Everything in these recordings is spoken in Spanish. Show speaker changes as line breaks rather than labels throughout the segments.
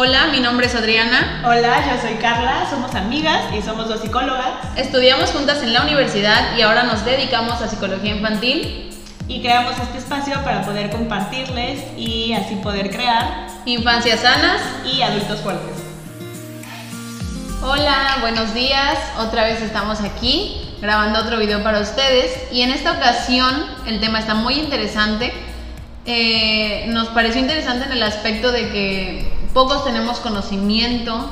Hola, mi nombre es Adriana.
Hola, yo soy Carla, somos amigas y somos dos psicólogas.
Estudiamos juntas en la universidad y ahora nos dedicamos a psicología infantil.
Y creamos este espacio para poder compartirles y así poder crear
infancias sanas
y adultos fuertes.
Hola, buenos días. Otra vez estamos aquí grabando otro video para ustedes y en esta ocasión el tema está muy interesante. Eh, nos pareció interesante en el aspecto de que pocos tenemos conocimiento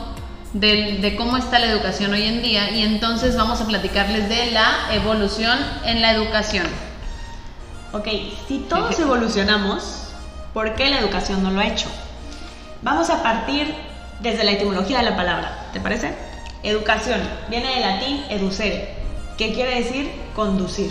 de, cómo está la educación hoy en día y entonces vamos a platicarles de la evolución en la educación.
Ok, si todos evolucionamos, ¿por qué la educación no lo ha hecho? Vamos a partir desde la etimología de la palabra, ¿te parece? Educación viene del latín educere, que quiere decir conducir.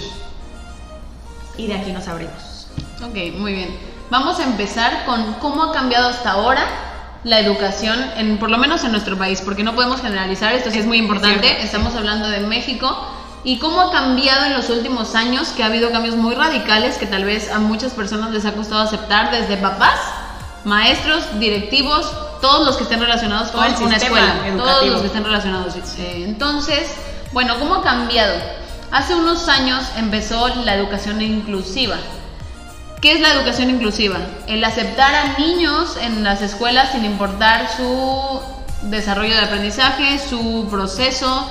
Y de aquí nos abrimos.
Ok, muy bien. Vamos a empezar con cómo ha cambiado hasta ahora la educación, en, por lo menos en nuestro país, porque no podemos generalizar, esto sí es muy importante, estamos hablando de México, y cómo ha cambiado en los últimos años, que ha habido cambios muy radicales que tal vez a muchas personas les ha costado aceptar, desde papás, maestros, directivos, todos los que estén relacionados con una escuela, todos los que estén relacionados. Entonces, bueno, ¿cómo ha cambiado? Hace unos años empezó la educación inclusiva. ¿Qué es la educación inclusiva? El aceptar a niños en las escuelas sin importar su desarrollo de aprendizaje, su proceso,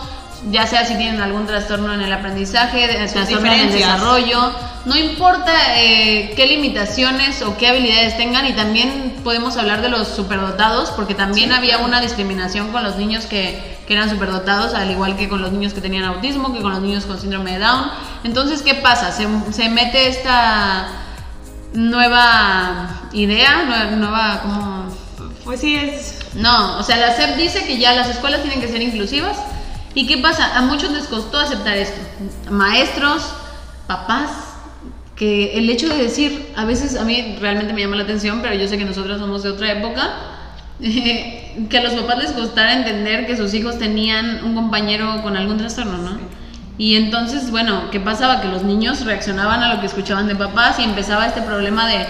ya sea si tienen algún trastorno en el aprendizaje, trastorno en el desarrollo, no importa eh, qué limitaciones o qué habilidades tengan y también podemos hablar de los superdotados porque también había una discriminación con los niños que, que, eran superdotados, al igual que con los niños que tenían autismo, que con los niños con síndrome de Down. Entonces, ¿qué pasa? Se, se mete esta nueva idea, nueva, nueva como...
Pues sí es...
No, o sea, la SEP dice que ya las escuelas tienen que ser inclusivas. ¿Y qué pasa? A muchos les costó aceptar esto. Maestros, papás, que el hecho de decir, a veces a mí realmente me llama la atención, pero yo sé que nosotros somos de otra época, que a los papás les costara entender que sus hijos tenían un compañero con algún trastorno, ¿no? Y entonces, bueno, ¿qué pasaba? Que los niños reaccionaban a lo que escuchaban de papás y empezaba este problema de,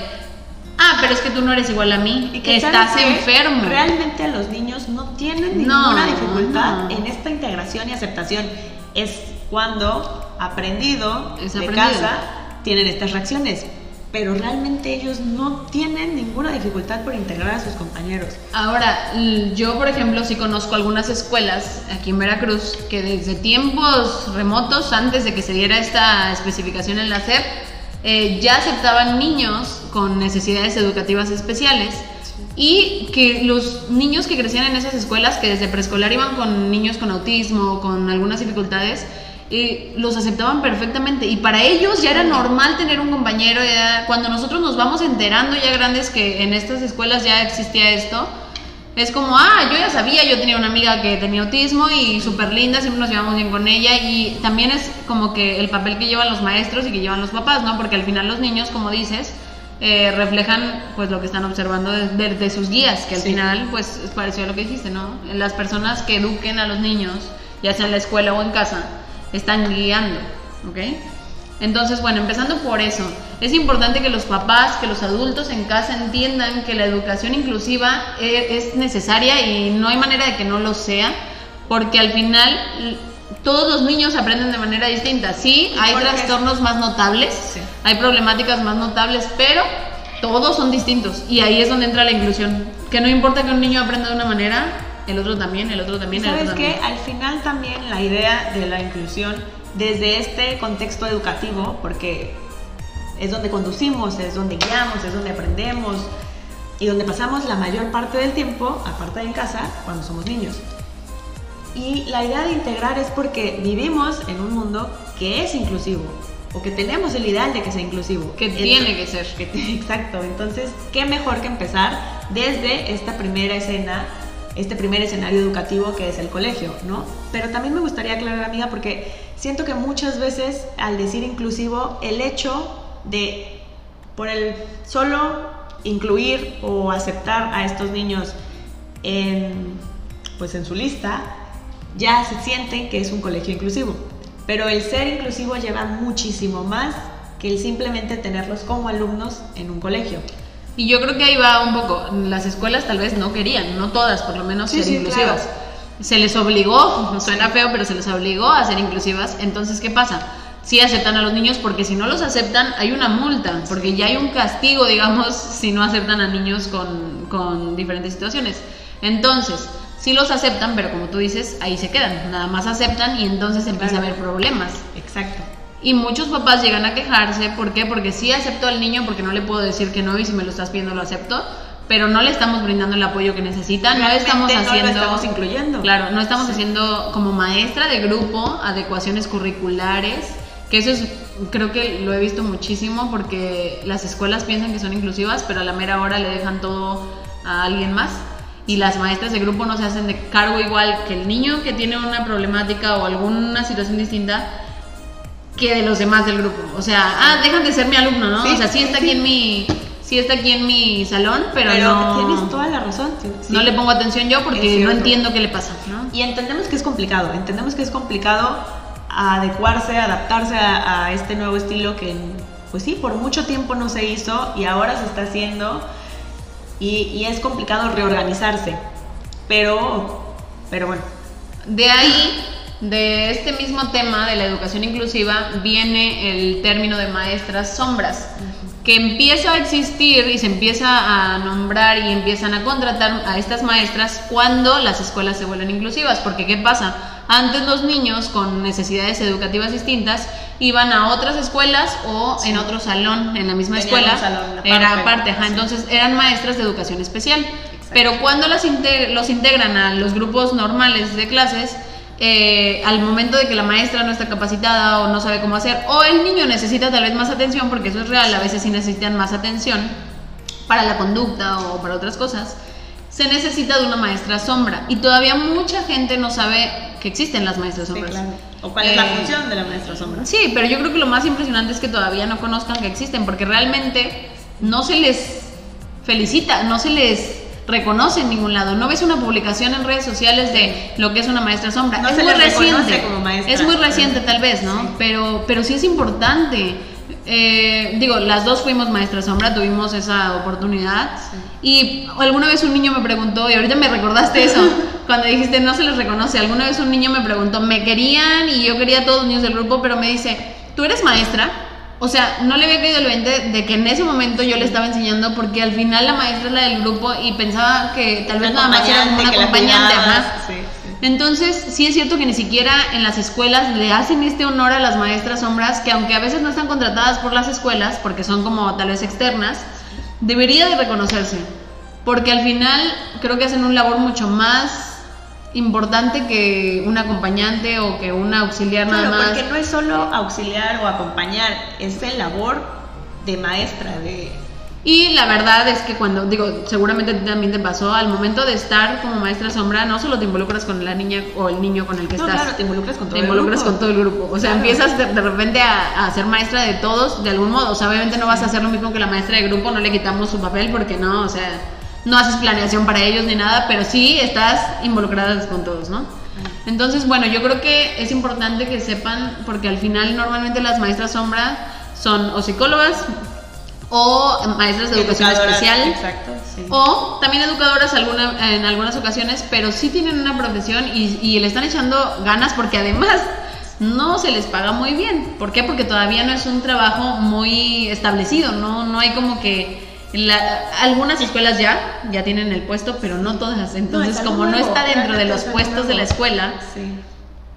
ah, pero es que tú no eres igual a mí, y que estás enfermo.
Realmente los niños no tienen ninguna dificultad en esta integración y aceptación. Es cuando aprendido de casa tienen estas reacciones pero realmente ellos no tienen ninguna dificultad por integrar a sus compañeros.
Ahora, yo por ejemplo sí conozco algunas escuelas aquí en Veracruz que desde tiempos remotos, antes de que se diera esta especificación en la SEP, eh, ya aceptaban niños con necesidades educativas especiales y que los niños que crecían en esas escuelas, que desde preescolar iban con niños con autismo, con algunas dificultades, los aceptaban perfectamente y para ellos ya era normal tener un compañero, cuando nosotros nos vamos enterando ya grandes que en estas escuelas ya existía esto, es como, ah, yo ya sabía, yo tenía una amiga que tenía autismo y súper linda, siempre nos llevamos bien con ella y también es como que el papel que llevan los maestros y que llevan los papás, ¿no? Porque al final los niños, como dices, eh, reflejan pues lo que están observando de, sus guías, que al final pues es parecido a lo que dijiste, ¿no? Las personas que eduquen a los niños, ya sea en la escuela o en casa, están guiando, ¿ok? Entonces, bueno, empezando por eso, es importante que los papás, que los adultos en casa entiendan que la educación inclusiva e, es necesaria y no hay manera de que no lo sea, porque al final todos los niños aprenden de manera distinta. Sí, hay trastornos más notables, hay problemáticas más notables, pero todos son distintos y ahí es donde entra la inclusión. Que no importa que un niño aprenda de una manera, el otro también, el otro también.
¿Sabes
el otro
qué? Al final también la idea de la inclusión desde este contexto educativo, porque es donde conducimos, es donde guiamos, es donde aprendemos y donde pasamos la mayor parte del tiempo, aparte de en casa, cuando somos niños. Y la idea de integrar es porque vivimos en un mundo que es inclusivo o que tenemos el ideal de que sea inclusivo.
Que tiene que ser.
exacto. Entonces, ¿qué mejor que empezar desde esta primera escena este primer escenario educativo que es el colegio, ¿no? Pero también me gustaría aclarar, amiga, porque siento que muchas veces al decir inclusivo, el hecho de, por el solo incluir o aceptar a estos niños en, pues en su lista, ya se sienten que es un colegio inclusivo. Pero el ser inclusivo lleva muchísimo más que el simplemente tenerlos como alumnos en un colegio.
Y yo creo que ahí va un poco. Las escuelas tal vez no querían, no todas, por lo menos,
Sí,
ser
sí,
inclusivas.
claro.
Se les obligó, suena feo, pero se les obligó a ser inclusivas. Entonces, ¿qué pasa? Sí aceptan a los niños porque si no los aceptan hay una multa, porque ya hay un castigo, digamos, si no aceptan a niños con, con diferentes situaciones. Entonces, sí los aceptan, pero como tú dices, ahí se quedan. Nada más aceptan y entonces empieza a haber problemas.
Exacto.
Y muchos papás llegan a quejarse, ¿por qué? Porque sí acepto al niño porque no le puedo decir que no y si me lo estás pidiendo lo acepto, pero no le estamos brindando el apoyo que necesita, no
Realmente
estamos
no lo
haciendo
estamos incluyendo.
Claro, no estamos
Sí.
haciendo como maestra de grupo adecuaciones curriculares, que eso es creo que lo he visto muchísimo porque las escuelas piensan que son inclusivas, pero a la mera hora le dejan todo a alguien más. Y las maestras de grupo no se hacen de cargo igual que el niño que tiene una problemática o alguna situación distinta, que de los demás del grupo. O sea, ah, dejan de ser mi alumno, ¿no?
Sí,
o sea, sí está
sí.
aquí en mi sí está aquí en mi salón, pero,
Pero
no
tienes toda la razón. sí.
no le pongo atención yo porque no entiendo qué le pasa, ¿no?
Y entendemos que es complicado, entendemos que es complicado adecuarse, adaptarse a, a este nuevo estilo que, pues sí, por mucho tiempo no se hizo y ahora se está haciendo y, y es complicado reorganizarse. Pero, pero bueno,
De ahí, de este mismo tema de la educación inclusiva, viene el término de maestras sombras, que empieza a existir y se empieza a nombrar y empiezan a contratar a estas maestras cuando las escuelas se vuelven inclusivas. Porque ¿qué pasa? Antes los niños con necesidades educativas distintas iban a otras escuelas o
Sí.
en otro salón, en la misma escuela.
salón aparte.
Era aparte, ajá,
Sí.
entonces eran maestras de educación especial. Pero cuando las los integran a los grupos normales de clases, eh, al momento de que la maestra no está capacitada o no sabe cómo hacer, o el niño necesita tal vez más atención, porque eso es real, a veces sí necesitan más atención para la conducta o para otras cosas, se necesita de una maestra sombra. Y todavía mucha gente no sabe que existen las maestras
sí,
sombras.
claro. ¿O cuál es la
Eh,
función de la maestra sombra?
Sí, pero yo creo que lo más impresionante es que todavía no conozcan que existen, porque realmente no se les felicita, no se les reconoce en ningún lado. No ves una publicación en redes sociales de lo que es una maestra sombra.
No
es
se
muy reciente.
como maestra.
Es muy reciente tal vez, ¿no?
Sí.
Pero, pero sí es importante. Eh, digo, las dos fuimos maestras sombra, tuvimos esa oportunidad. Y alguna vez un niño me preguntó, y ahorita me recordaste eso, cuando dijiste no se les reconoce, alguna vez un niño me preguntó, me querían y yo quería a todos los niños del grupo, pero me dice, ¿tú eres maestra? O sea, no le había caído el 20 de que en ese momento yo le estaba enseñando porque al final la maestra es la del grupo y pensaba que tal vez nada más era como una acompañante. ajá.
sí, sí.
Entonces, sí es cierto que ni siquiera en las escuelas le hacen este honor a las maestras sombras, que aunque a veces no están contratadas por las escuelas, porque son como tal vez externas, debería de reconocerse. Porque al final creo que hacen un labor mucho más importante que un acompañante o que un auxiliar
Claro,
nada más.
porque no es solo auxiliar o acompañar, es el labor de maestra, de...
Y la verdad es que cuando, digo, seguramente también te pasó, al momento de estar como maestra sombra, no solo te involucras con la niña o el niño con el que
No,
estás.
claro, te involucras con todo
te
el
involucras
grupo.
con todo el grupo. O sea,
Claro.
empiezas de, de repente a, a ser maestra de todos de algún modo. O sea, obviamente no vas a hacer lo mismo que la maestra de grupo, no le quitamos su papel porque no, o sea, no haces planeación para ellos ni nada, pero sí estás involucrada con todos, ¿no? Entonces, bueno, yo creo que es importante que sepan, porque al final normalmente las maestras sombra son o psicólogas o maestras de educación especial.
Exacto, sí.
O también educadoras alguna, en algunas ocasiones, pero sí tienen una profesión y, y le están echando ganas porque además no se les paga muy bien. ¿Por qué? Porque todavía no es un trabajo muy establecido, no, no hay como que... la- algunas escuelas ya, ya tienen el puesto, pero no todas. Entonces, como no está dentro de los puestos de la escuela,
Sí.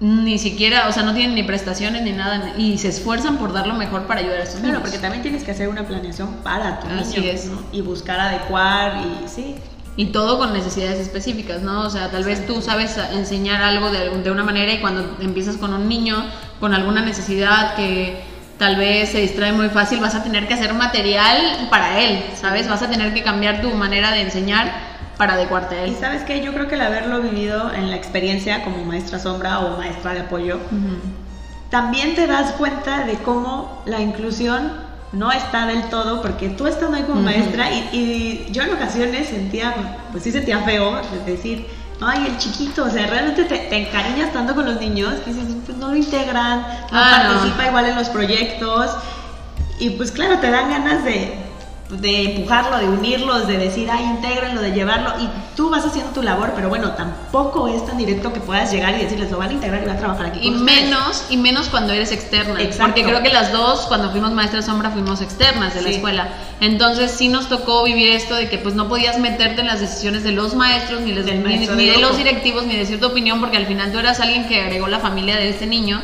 ni siquiera, o sea, no tienen ni prestaciones ni nada, y se esfuerzan por dar lo mejor para ayudar a
Claro,
niños.
porque también tienes que hacer una planeación para tu
Así
niño,
es.
¿no? Y buscar adecuar y sí.
Y todo con necesidades específicas, ¿no? O sea, tal vez tú sabes enseñar algo de, de una manera y cuando empiezas con un niño con alguna necesidad que tal vez se distrae muy fácil, vas a tener que hacer material para él, ¿sabes? Vas a tener que cambiar tu manera de enseñar para adecuarte a
Y
él.
sabes que yo creo que el haberlo vivido en la experiencia como maestra sombra o maestra de apoyo, también te das cuenta de cómo la inclusión no está del todo, porque tú estando ahí como maestra y, y yo en ocasiones sentía, pues sí sentía feo, de decir, ay, el chiquito, o sea, realmente te, te encariñas tanto con los niños que dices, pues no lo integran, no
Ah, no.
participa igual en los proyectos, y pues claro, te dan ganas de, de empujarlo, de unirlos, de decir, ay, intégrenlo, de llevarlo, y tú vas haciendo tu labor, pero bueno, tampoco es tan directo que puedas llegar y decirles, lo van a integrar y van a trabajar aquí.
Y menos, y menos cuando eres externa. Porque creo que las dos, cuando fuimos maestras sombra, fuimos externas de la escuela. Entonces sí nos tocó vivir esto de que pues no podías meterte en las decisiones de los maestros, ni, de, los directivos, ni decir tu opinión, porque al final tú eras alguien que agregó la familia de este niño.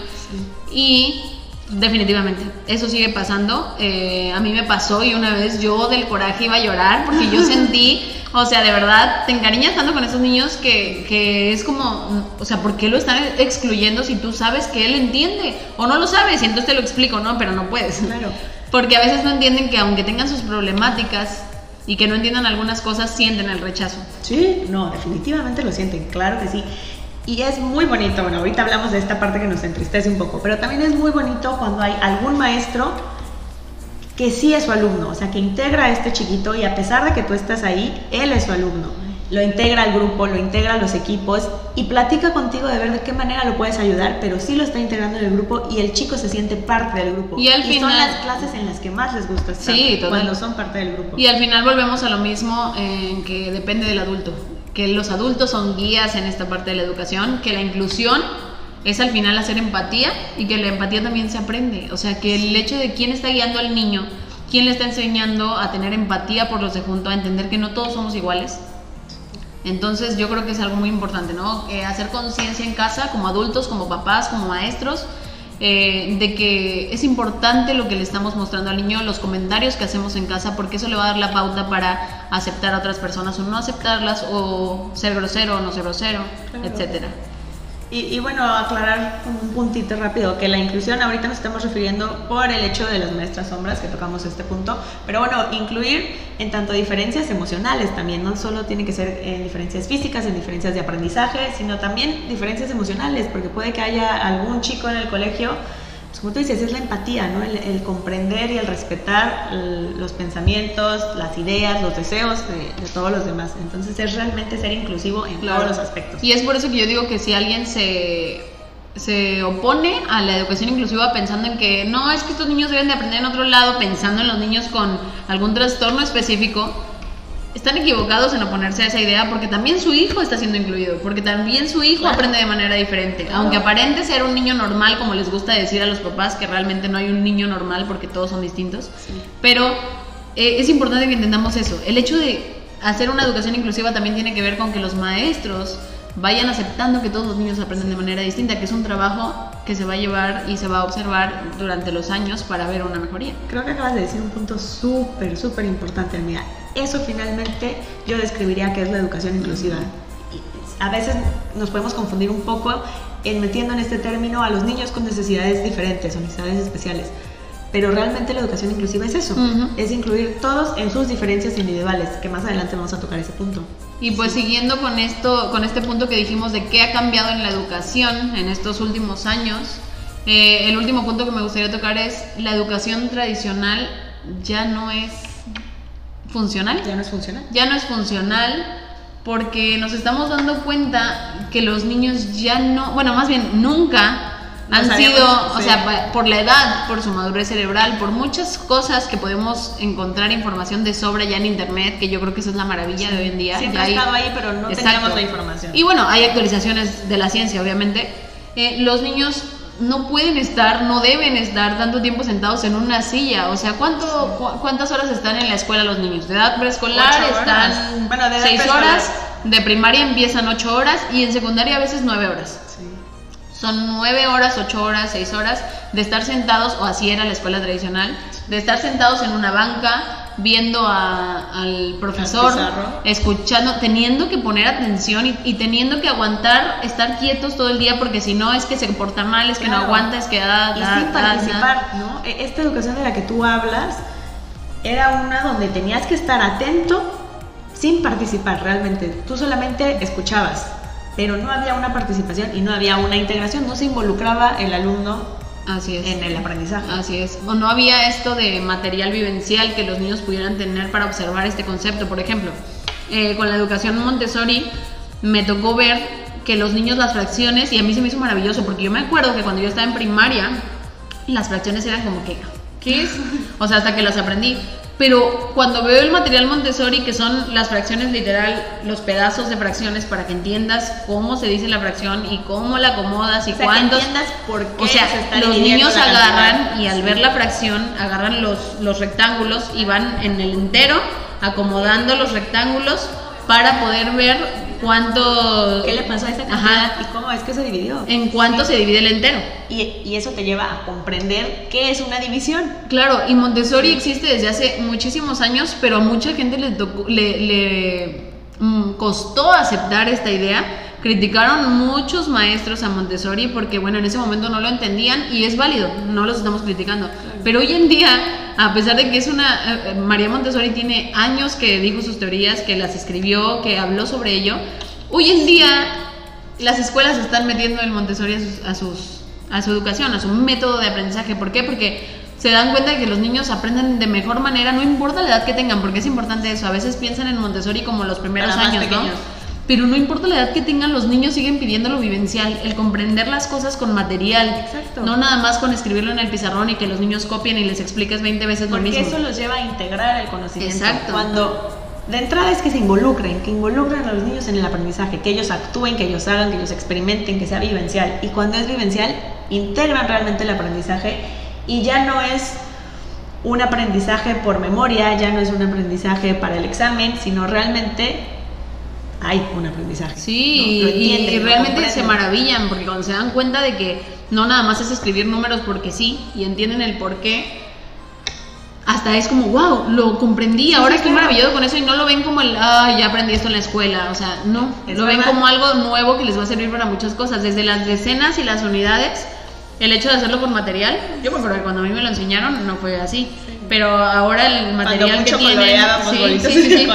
Y Definitivamente, eso sigue pasando. Eh, a mí me pasó y una vez yo del coraje iba a llorar porque yo sentí, o sea, de verdad, te encariñas tanto con esos niños que, que, es como, o sea, ¿por qué lo están excluyendo si tú sabes que él entiende? O no lo sabes y entonces te lo explico, ¿no? Pero no puedes.
Claro.
Porque a veces no entienden que aunque tengan sus problemáticas y que no entiendan algunas cosas, sienten el rechazo.
Sí, no, definitivamente lo sienten, claro que sí. Y es muy bonito, bueno, ahorita hablamos de esta parte que nos entristece un poco, pero también es muy bonito cuando hay algún maestro que sí es su alumno, o sea, que integra a este chiquito y a pesar de que tú estás ahí, él es su alumno. Lo integra al grupo, lo integra a los equipos y platica contigo de ver de qué manera lo puedes ayudar, pero sí lo está integrando en el grupo y el chico se siente parte del grupo.
Y al final
son las clases en las que más les gusta estar
sí,
cuando son parte del grupo.
Y al final volvemos a lo mismo en que depende del adulto que los adultos son guías en esta parte de la educación, que la inclusión es al final hacer empatía y que la empatía también se aprende. O sea, que el hecho de quién está guiando al niño, quién le está enseñando a tener empatía por los de junto, a entender que no todos somos iguales. Entonces yo creo que es algo muy importante, ¿no? Eh, hacer conciencia en casa como adultos, como papás, como maestros, eh, de que es importante lo que le estamos mostrando al niño, los comentarios que hacemos en casa, porque eso le va a dar la pauta para aceptar a otras personas o no aceptarlas, o ser grosero o no ser grosero, etcétera.
Y, bueno, aclarar un puntito rápido, que la inclusión ahorita nos estamos refiriendo por el hecho de las maestras sombras, que tocamos este punto, pero bueno, incluir en tanto diferencias emocionales también, no solo tiene que ser en diferencias físicas, en diferencias de aprendizaje, sino también diferencias emocionales, porque puede que haya algún chico en el colegio como tú dices, es la empatía, ¿no? El, comprender y el respetar los pensamientos, las ideas, los deseos de, todos los demás. Entonces es realmente ser inclusivo en todos los aspectos.
Y es por eso que yo digo que si alguien se, se opone a la educación inclusiva pensando en que no, es que estos niños deben de aprender en otro lado, pensando en los niños con algún trastorno específico, están equivocados en oponerse a esa idea porque también su hijo está siendo incluido, porque también su hijo aprende de manera diferente. Aunque aparente ser un niño normal, como les gusta decir a los papás, que realmente no hay un niño normal porque todos son distintos. Pero eh, es importante que entendamos eso. El hecho de hacer una educación inclusiva también tiene que ver con que los maestros vayan aceptando que todos los niños aprenden de manera distinta, que es un trabajo que se va a llevar y se va a observar durante los años para ver una mejoría.
Creo que acabas de decir un punto súper, súper importante, amiga. Eso finalmente yo describiría que es la educación inclusiva. A veces nos podemos confundir un poco en metiendo en este término a los niños con necesidades diferentes o necesidades especiales. Pero realmente la educación inclusiva es eso, es incluir todos en sus diferencias individuales, que más adelante vamos a tocar ese punto.
Y pues siguiendo con esto, con este punto que dijimos de qué ha cambiado en la educación en estos últimos años, eh, el último punto que me gustaría tocar es la educación tradicional ya no es funcional.
Ya no es funcional.
Ya no es funcional porque nos estamos dando cuenta que los niños ya no, bueno, más bien nunca han sido, o sea, por la edad, por su madurez cerebral, por muchas cosas que podemos encontrar información de sobra ya en internet, que yo creo que eso es la maravilla de hoy en día.
Siempre ha estado ahí, pero no teníamos la información.
Y bueno, hay actualizaciones de la ciencia, obviamente. Eh, los niños no pueden estar, no deben estar tanto tiempo sentados en una silla. O sea, ¿cuánto, ¿cuántas horas están en la escuela los niños? De edad preescolar están bueno, de seis horas, de primaria empiezan ocho horas y en secundaria a veces nueve horas. Son nueve horas, ocho horas, seis horas de estar sentados, o así era la escuela tradicional, de estar sentados en una banca viendo al profesor, escuchando, teniendo que poner atención y, teniendo que aguantar estar quietos todo el día porque si no es que se porta mal, es que no aguanta, es que da,
y sin participar, ¿no? E, esta educación de la que tú hablas era una donde tenías que estar atento sin participar realmente. Tú solamente escuchabas, pero no había una participación y no había una integración, no se involucraba el alumno
Así es.
en el aprendizaje.
Así es. O no había esto de material vivencial que los niños pudieran tener para observar este concepto. Por ejemplo, eh, con la educación Montessori me tocó ver que los niños las fracciones, y a mí se me hizo maravilloso, porque yo me acuerdo que cuando yo estaba en primaria, las fracciones eran como que, ¿qué es? O sea, hasta que las aprendí. Pero cuando veo el material Montessori, que son las fracciones literal, los pedazos de fracciones para que entiendas cómo se dice la fracción y cómo la acomodas y
O sea, que entiendas por qué
O sea,
se está
los niños agarran y al
Sí.
ver la fracción, agarran los, los rectángulos y van en el entero acomodando los rectángulos para poder ver cuánto.
¿Qué le pasó a
Ajá.
cantidad y cómo es que se dividió?
En cuánto se divide el entero.
Y, y eso te lleva a comprender qué es una división.
Claro, y Montessori existe desde hace muchísimos años, pero a mucha gente le, tocó- le, le, mm, costó aceptar esta idea. Criticaron muchos maestros a Montessori porque, bueno, en ese momento no lo entendían y es válido, no los estamos criticando. Pero hoy en día, a pesar de que es una... eh, eh, María Montessori tiene años que dijo sus teorías, que las escribió, que habló sobre ello, hoy en día las escuelas están metiendo el Montessori a, sus- a, sus, a su educación, a su método de aprendizaje. ¿Por qué? Porque se dan cuenta de que los niños aprenden de mejor manera, no importa la edad que tengan, porque es importante eso. A veces piensan en Montessori como los primeros
Para
años, ¿no? Pero no importa la edad que tengan, los niños siguen pidiendo lo vivencial, el comprender las cosas con material.
Exacto.
No nada más con escribirlo en el pizarrón y que los niños copien y les expliques 20 veces lo
Porque
mismo.
eso los lleva a integrar el conocimiento.
Exacto.
Cuando de entrada es que se involucren, que involucren a los niños en el aprendizaje, que ellos actúen, que ellos hagan, que ellos experimenten, que sea vivencial. Y cuando es vivencial, integran realmente el aprendizaje y ya no es un aprendizaje por memoria, ya no es un aprendizaje para el examen, sino realmente hay un aprendizaje.
Sí, y- realmente se maravillan porque cuando se dan cuenta de que no nada más es escribir números porque sí y entienden el por qué, hasta es como, wow, lo comprendí, ahora
sí,
estoy
claro.
maravillado con eso y no lo ven como el, ah, ya aprendí esto en la escuela, o sea, no,
Es
lo ven como algo nuevo que les va a servir para muchas cosas, desde las decenas y las unidades, el hecho de hacerlo con material, yo me acuerdo que cuando a mí me lo enseñaron no fue así, pero ahora el material
mucho
que tienen, sí, sí, sí, sí.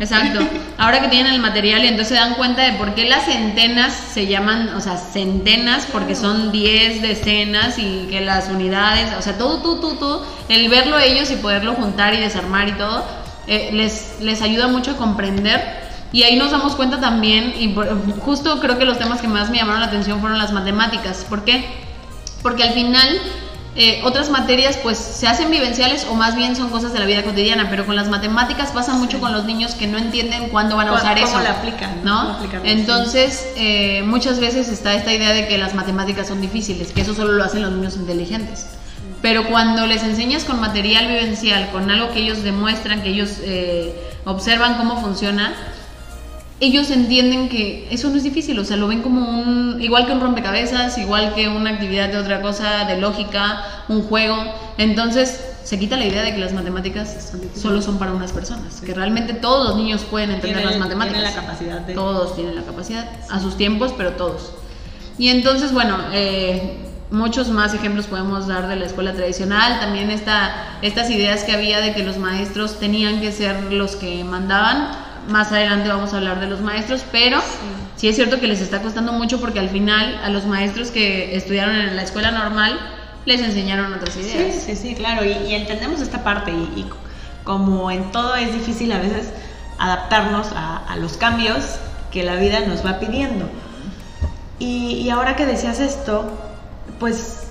Exacto. Ahora que tienen el material y entonces se dan cuenta de por qué las centenas se llaman, o sea, centenas, porque son 10 decenas y que las unidades, o sea, todo, todo, todo, todo, el verlo ellos y poderlo juntar y desarmar y todo, eh, les, les ayuda mucho a comprender. Y ahí nos damos cuenta también, y por- justo creo que los temas que más me llamaron la atención fueron las matemáticas. ¿Por qué? Porque al final eh, otras materias pues se hacen vivenciales o más bien son cosas de la vida cotidiana, pero con las matemáticas pasa mucho con los niños que no entienden cuándo van a
¿Cómo-
usar
cómo
eso.
la aplican, ¿no?
¿no?
¿Cómo aplicarlo?
Entonces, eh, muchas veces está esta idea de que las matemáticas son difíciles, que eso solo lo hacen los niños inteligentes. Pero cuando les enseñas con material vivencial, con algo que ellos demuestran, que ellos eh, observan cómo funciona, ellos entienden que eso no es difícil, o sea, lo ven como un, igual que un rompecabezas, igual que una actividad de otra cosa, de lógica, un juego. Entonces, se quita la idea de que las matemáticas solo son para unas personas, que realmente todos los niños pueden entender
Tienen-
las matemáticas.
tienen la capacidad de-
Todos tienen la capacidad, a sus tiempos, pero todos. Y entonces, bueno, eh, muchos más ejemplos podemos dar de la escuela tradicional. También esta, estas ideas que había de que los maestros tenían que ser los que mandaban. Más adelante vamos a hablar de los maestros, pero sí, es cierto que les está costando mucho porque al final a los maestros que estudiaron en la escuela normal les enseñaron otras
Sí,
ideas.
sí, sí, claro, y, y entendemos esta parte y, y como en todo es difícil a veces adaptarnos a, a los cambios que la vida nos va pidiendo. Y, y ahora que decías esto, pues,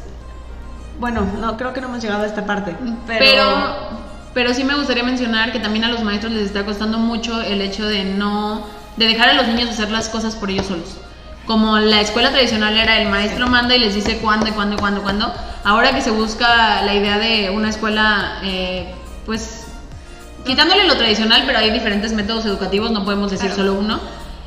bueno, no creo que no hemos llegado a esta parte, pero,
pero, pero sí me gustaría mencionar que también a los maestros les está costando mucho el hecho de no, de dejar a los niños hacer las cosas por ellos solos. Como la escuela tradicional era el maestro manda y les dice cuándo cuándo cuándo cuándo, ahora que se busca la idea de una escuela, eh, pues quitándole lo tradicional, pero hay diferentes métodos educativos, no podemos decir
Claro.
solo uno.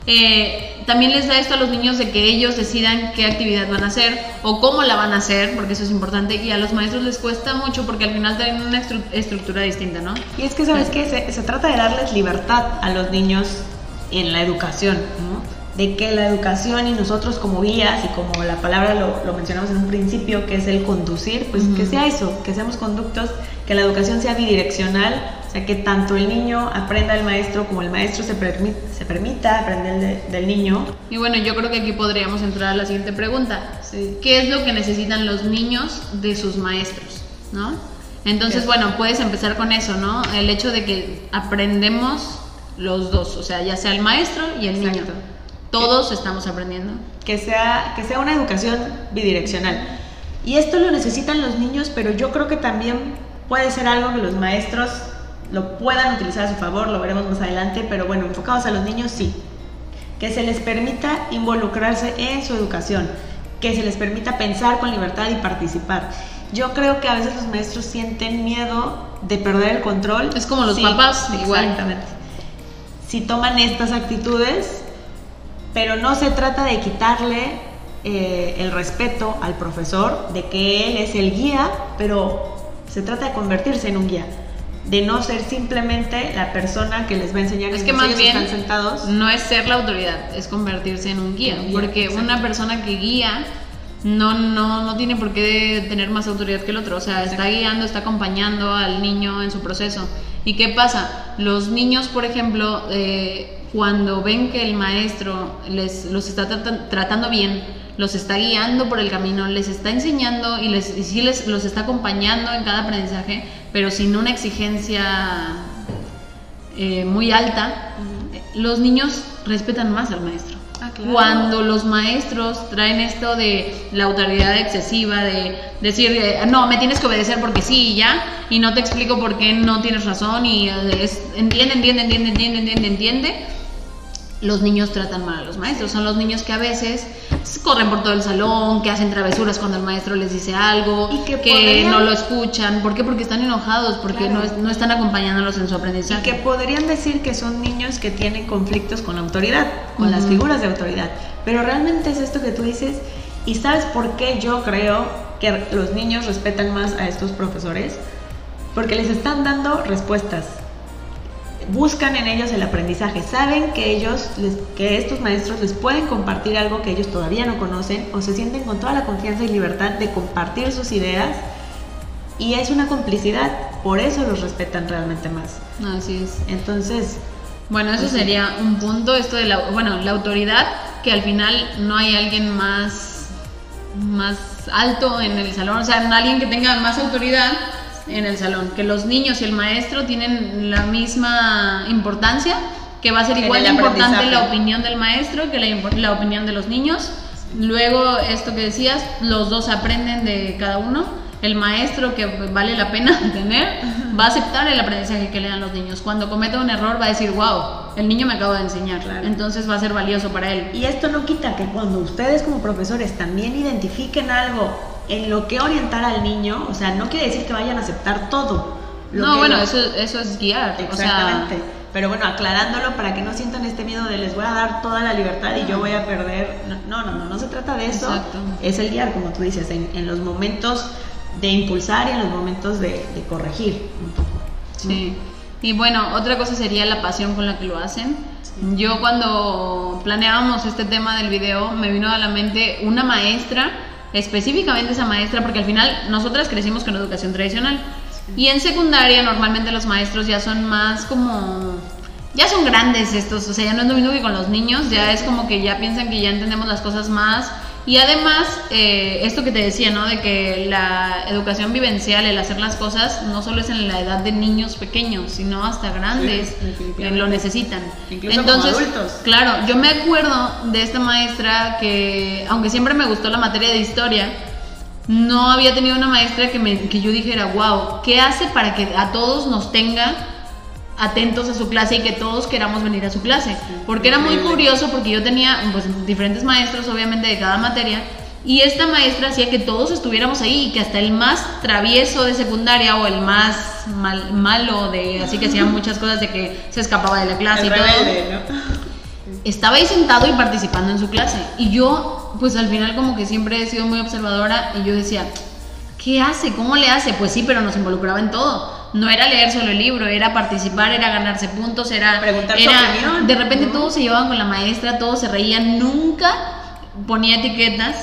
Eh, también les da esto a los niños de que ellos decidan qué actividad van a hacer o cómo la van a hacer, porque eso es importante, y a los maestros les cuesta mucho porque al final tienen una estru- estructura distinta, ¿no?
y es que, ¿sabes qué? Se, se trata de darles libertad a los niños en la educación, ¿no? De que la educación y nosotros como guías y como la palabra lo, lo mencionamos en un principio, que es el conducir, pues que sea eso, que seamos conductos, que la educación sea bidireccional, o sea, que tanto el niño aprenda del maestro como el maestro se, permi- se permita aprender de- del niño.
Y bueno, yo creo que aquí podríamos entrar a la siguiente pregunta.
Sí.
¿Qué es lo que necesitan los niños de sus maestros? ¿No? Entonces, bueno, puedes empezar con eso, ¿no? El hecho de que aprendemos los dos, o sea, ya sea el maestro y el niño. Todos estamos aprendiendo.
que sea, que sea una educación bidireccional. Y esto lo necesitan los niños, pero yo creo que también puede ser algo que los maestros lo puedan utilizar a su favor, lo veremos más adelante, pero bueno, enfocados a los niños sí. Que se les permita involucrarse en su educación, que se les permita pensar con libertad y participar. Yo creo que a veces los maestros sienten miedo de perder el control.
Es como los papás, igual.
Exactamente. Si toman estas actitudes, pero no se trata de quitarle eh, el respeto al profesor, de que él es el guía, pero se trata de convertirse en un guía de no ser simplemente la persona que les va a enseñar.
Es que más bien están sentados. no es ser la autoridad, es convertirse en un guía, porque una persona que guía no, no, no tiene por qué tener más autoridad que el otro, o sea, está guiando, está acompañando al niño en su proceso. ¿Y qué pasa? Los niños, por ejemplo, eh, cuando ven que el maestro les, los está tratando bien, los está guiando por el camino, les está enseñando y, les, y sí les, los está acompañando en cada aprendizaje, pero sin una exigencia eh, muy alta, los niños respetan más al maestro. Ah, Cuando los maestros traen esto de la autoridad excesiva, de decir, eh, no, me tienes que obedecer porque sí y ya, y no te explico por qué no tienes razón, y es, entiende, entiende, entiende, entiende, entiende, entiende, los niños tratan mal a los maestros. Son los niños que a veces corren por todo el salón, que hacen travesuras cuando el maestro les dice algo, y que, no lo escuchan. ¿Por qué? Porque están enojados, porque no, no, están acompañándolos en su aprendizaje.
Y que podrían decir que son niños que tienen conflictos con la autoridad, con las figuras de autoridad. Pero realmente es esto que tú dices. ¿Y sabes por qué yo creo que los niños respetan más a estos profesores? Porque les están dando respuestas buscan en ellos el aprendizaje, saben que ellos, que estos maestros les pueden compartir algo que ellos todavía no conocen o se sienten con toda la confianza y libertad de compartir sus ideas y es una complicidad, por eso los respetan realmente más.
Así es.
Entonces,
bueno, eso pues sería un punto, esto de la, bueno, la autoridad, que al final no hay alguien más, más alto en el salón, o sea, no alguien que tenga más autoridad en el salón, que los niños y el maestro tienen la misma importancia, que va a ser igual de importante la opinión del maestro que la, la opinión de los niños. Luego, esto que decías, los dos aprenden de cada uno. El maestro, que vale la pena tener, va a aceptar el aprendizaje que le dan los niños. Cuando cometa un error, va a decir, wow, el niño me acaba de enseñar. Entonces va a ser valioso para él.
Y esto no quita que cuando ustedes como profesores también identifiquen algo en lo que orientar al niño, o sea, no quiere decir que vayan a aceptar todo.
no, bueno, eso, eso es guiar.
Exactamente. Pero bueno, aclarándolo para que no sientan este miedo de les voy a dar toda la libertad y yo voy a perder. No, no, no, no, se trata de eso. Exacto. Es el guiar, como tú dices, en, los momentos de impulsar y en los momentos de, corregir un poco.
Sí. Y bueno, otra cosa sería la pasión con la que lo hacen. Yo cuando planeábamos este tema del video me vino a la mente una maestra específicamente esa maestra, porque al final nosotras crecimos con educación tradicional. Y en secundaria normalmente los maestros ya son más como... Ya son grandes estos, o sea, ya no es lo mismo que con los niños, ya es como que ya piensan que ya entendemos las cosas más y además, eh, esto que te decía, ¿no? De que la educación vivencial, el hacer las cosas, no solo es en la edad de niños pequeños, sino hasta grandes que lo necesitan.
Incluso Entonces, como adultos.
claro, yo me acuerdo de esta maestra que, aunque siempre me gustó la materia de historia, no había tenido una maestra que, me, que yo dijera, wow, ¿qué hace para que a todos nos tenga atentos a su clase y que todos queramos venir a su clase. Porque era muy curioso porque yo tenía pues, diferentes maestros, obviamente, de cada materia. Y esta maestra hacía que todos estuviéramos ahí y que hasta el más travieso de secundaria o el más mal, malo de así que hacía muchas cosas de que se escapaba de la clase y todo. Estaba ahí sentado y participando en su clase. Y yo, pues al final como que siempre he sido muy observadora y yo decía, ¿qué hace? ¿Cómo le hace? Pues sí, pero nos involucraba en todo no era leer solo el libro, era participar, era ganarse puntos, era...
Preguntar
De repente todos se llevaban con la maestra, todos se reían, nunca ponía etiquetas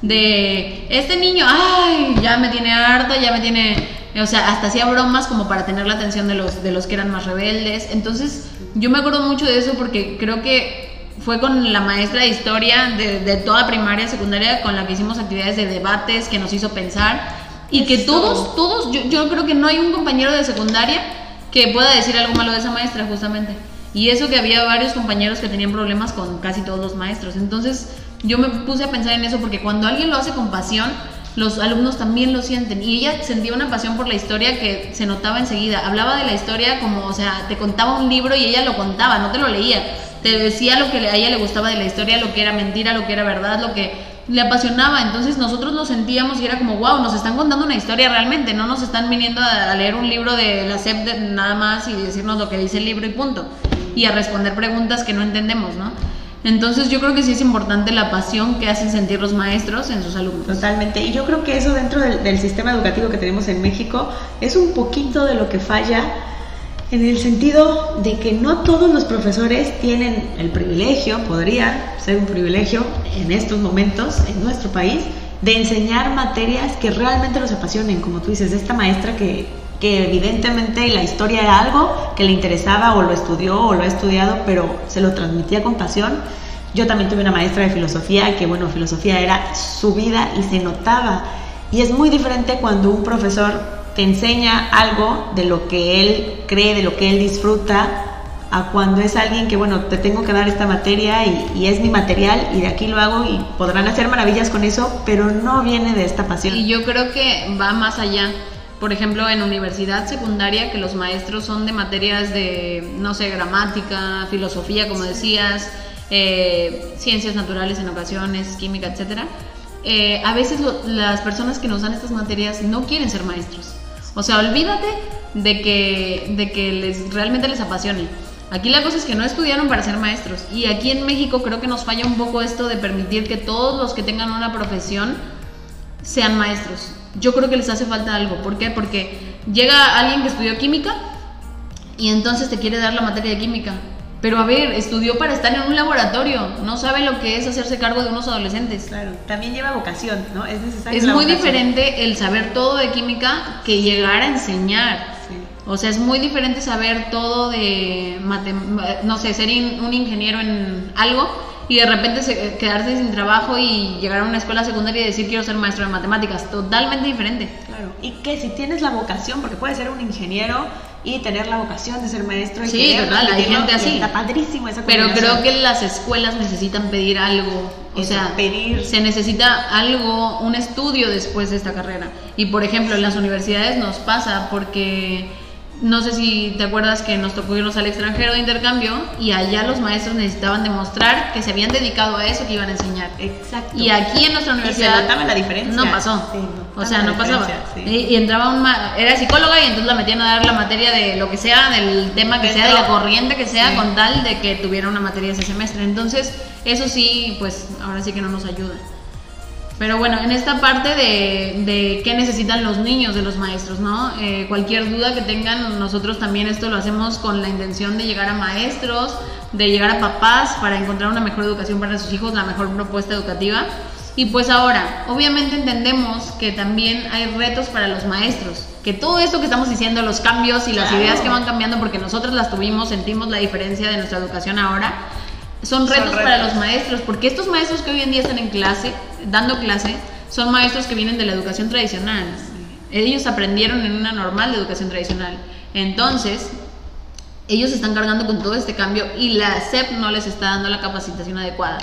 de este niño, ay, ya me tiene harta, ya me tiene, o sea, hasta hacía bromas como para tener la atención de los, de los que eran más rebeldes. Entonces, yo me acuerdo mucho de eso porque creo que fue con la maestra de historia de, de toda primaria, secundaria, con la que hicimos actividades de debates, que nos hizo pensar y que todos, todos, yo, yo creo que no hay un compañero de secundaria que pueda decir algo malo de esa maestra, justamente. Y eso que había varios compañeros que tenían problemas con casi todos los maestros. Entonces yo me puse a pensar en eso porque cuando alguien lo hace con pasión, los alumnos también lo sienten. Y ella sentía una pasión por la historia que se notaba enseguida. Hablaba de la historia como, o sea, te contaba un libro y ella lo contaba, no te lo leía. Te decía lo que a ella le gustaba de la historia, lo que era mentira, lo que era verdad, lo que le apasionaba. Entonces nosotros lo sentíamos y era como, wow, nos están contando una historia realmente, no nos están viniendo a, leer un libro de la SEP de nada más y decirnos lo que dice el libro y punto. Y a responder preguntas que no entendemos, ¿no? Entonces yo creo que sí es importante la pasión que hacen sentir los maestros en sus alumnos.
Totalmente. Y yo creo que eso dentro del, sistema educativo que tenemos en México es un poquito de lo que falla en el sentido de que no todos los profesores tienen el privilegio, podría ser un privilegio en estos momentos en nuestro país, de enseñar materias que realmente los apasionen, como tú dices, esta maestra que, que evidentemente la historia era algo que le interesaba o lo estudió o lo ha estudiado, pero se lo transmitía con pasión. Yo también tuve una maestra de filosofía que, bueno, filosofía era su vida y se notaba. Y es muy diferente cuando un profesor te enseña algo de lo que él cree, de lo que él disfruta, a cuando es alguien que, bueno, te tengo que dar esta materia y, y, es mi material y de aquí lo hago y podrán hacer maravillas con eso, pero no viene de esta pasión.
Y yo creo que va más allá por ejemplo, en universidad secundaria, que los maestros son de materias de, no sé, gramática, filosofía, como decías, eh, ciencias naturales en ocasiones, química, etc. Eh, a veces las personas que nos dan estas materias no quieren ser maestros. O sea, olvídate de que, de que les, realmente les apasione. Aquí la cosa es que no estudiaron para ser maestros. Y aquí en México creo que nos falla un poco esto de permitir que todos los que tengan una profesión sean maestros yo creo que les hace falta algo. ¿Por qué? Porque llega alguien que estudió química y entonces te quiere dar la materia de química. Pero a ver, estudió para estar en un laboratorio, no sabe lo que es hacerse cargo de unos adolescentes.
Claro, también lleva vocación, ¿no? Es
necesario. Es muy diferente el saber todo de química que llegar a enseñar. O sea, es muy diferente saber todo de, no sé, ser un ingeniero en algo y de repente se, quedarse sin trabajo y llegar a una escuela secundaria y decir quiero ser maestro de matemáticas, totalmente diferente.
Claro, y que si tienes la vocación, porque puedes ser un ingeniero y tener la vocación de ser maestro. Y
sí, total, hay gente así.
Está padrísimo esa
Pero creo que las escuelas necesitan pedir algo, o sea, pedir. se necesita algo, un estudio después de esta carrera. Y por ejemplo, en las universidades nos pasa porque no sé si te acuerdas que nos tocó irnos al extranjero de intercambio y allá los maestros necesitaban demostrar que se habían dedicado a eso que iban a enseñar.
Exacto.
Y aquí en nuestra universidad.
Y se la diferencia.
No pasó. o sea, no pasaba. Y, entraba un. Era psicóloga y entonces la metían a dar la materia de lo que sea, del tema que sea, de la corriente que sea, con tal de que tuviera una materia ese semestre. Entonces, eso sí, pues ahora sí que no nos ayuda. Pero bueno, en esta parte de, de, qué necesitan los niños de los maestros, ¿no? Eh, cualquier duda que tengan, nosotros también esto lo hacemos con la intención de llegar a maestros, de llegar a papás para encontrar una mejor educación para sus hijos, la mejor propuesta educativa. Y pues ahora, obviamente entendemos que también hay retos para los maestros, que todo esto que estamos diciendo, los cambios y las ideas que van cambiando, porque nosotros las tuvimos, sentimos la diferencia de nuestra educación ahora, son retos, para los maestros, porque estos maestros que hoy en día están en clase, dando clase, son maestros que vienen de la educación tradicional. Ellos aprendieron en una normal de educación tradicional. Entonces, ellos están cargando con todo este cambio y la SEP no les está dando la capacitación adecuada.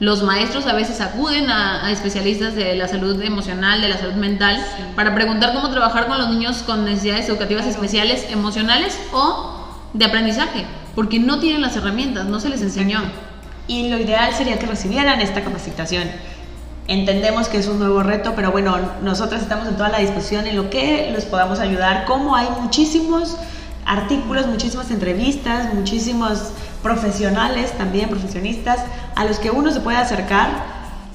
Los maestros a veces acuden a, especialistas de la salud emocional, de la salud mental, para preguntar cómo trabajar con los niños con necesidades educativas especiales, emocionales o de aprendizaje porque no tienen las herramientas, no se les enseñó.
Y lo ideal sería que recibieran esta capacitación. Entendemos que es un nuevo reto, pero bueno, nosotras estamos en toda la discusión en lo que les podamos ayudar, como hay muchísimos artículos, muchísimas entrevistas, muchísimos profesionales también, profesionistas, a los que uno se puede acercar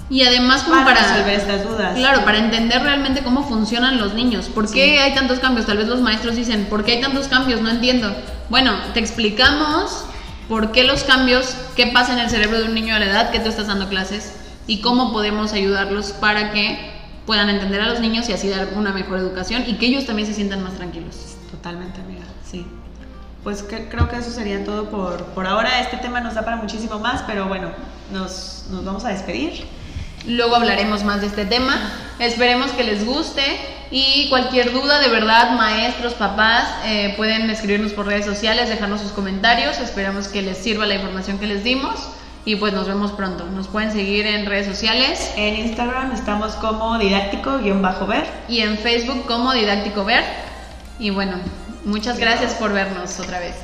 y además como
para, resolver estas dudas.
Claro, para entender realmente cómo funcionan los niños. ¿Por qué hay tantos cambios? Tal vez los maestros dicen, ¿por qué hay tantos cambios? No entiendo. Bueno, te explicamos por qué los cambios, qué pasa en el cerebro de un niño a la edad que tú estás dando clases y cómo podemos ayudarlos para que puedan entender a los niños y así dar una mejor educación y que ellos también se sientan más tranquilos.
Totalmente, amiga, sí. Pues creo que eso sería todo por, por ahora. Este tema nos da para muchísimo más, pero bueno, nos, nos vamos a despedir.
Luego hablaremos más de este tema. Esperemos que les guste y cualquier duda, de verdad, maestros, papás, eh, pueden escribirnos por redes sociales, dejarnos sus comentarios. Esperamos que les sirva la información que les dimos. Y pues nos vemos pronto. Nos pueden seguir en redes sociales.
En Instagram estamos como didáctico-ver.
Y en Facebook como didáctico ver. Y bueno, muchas gracias por vernos otra vez.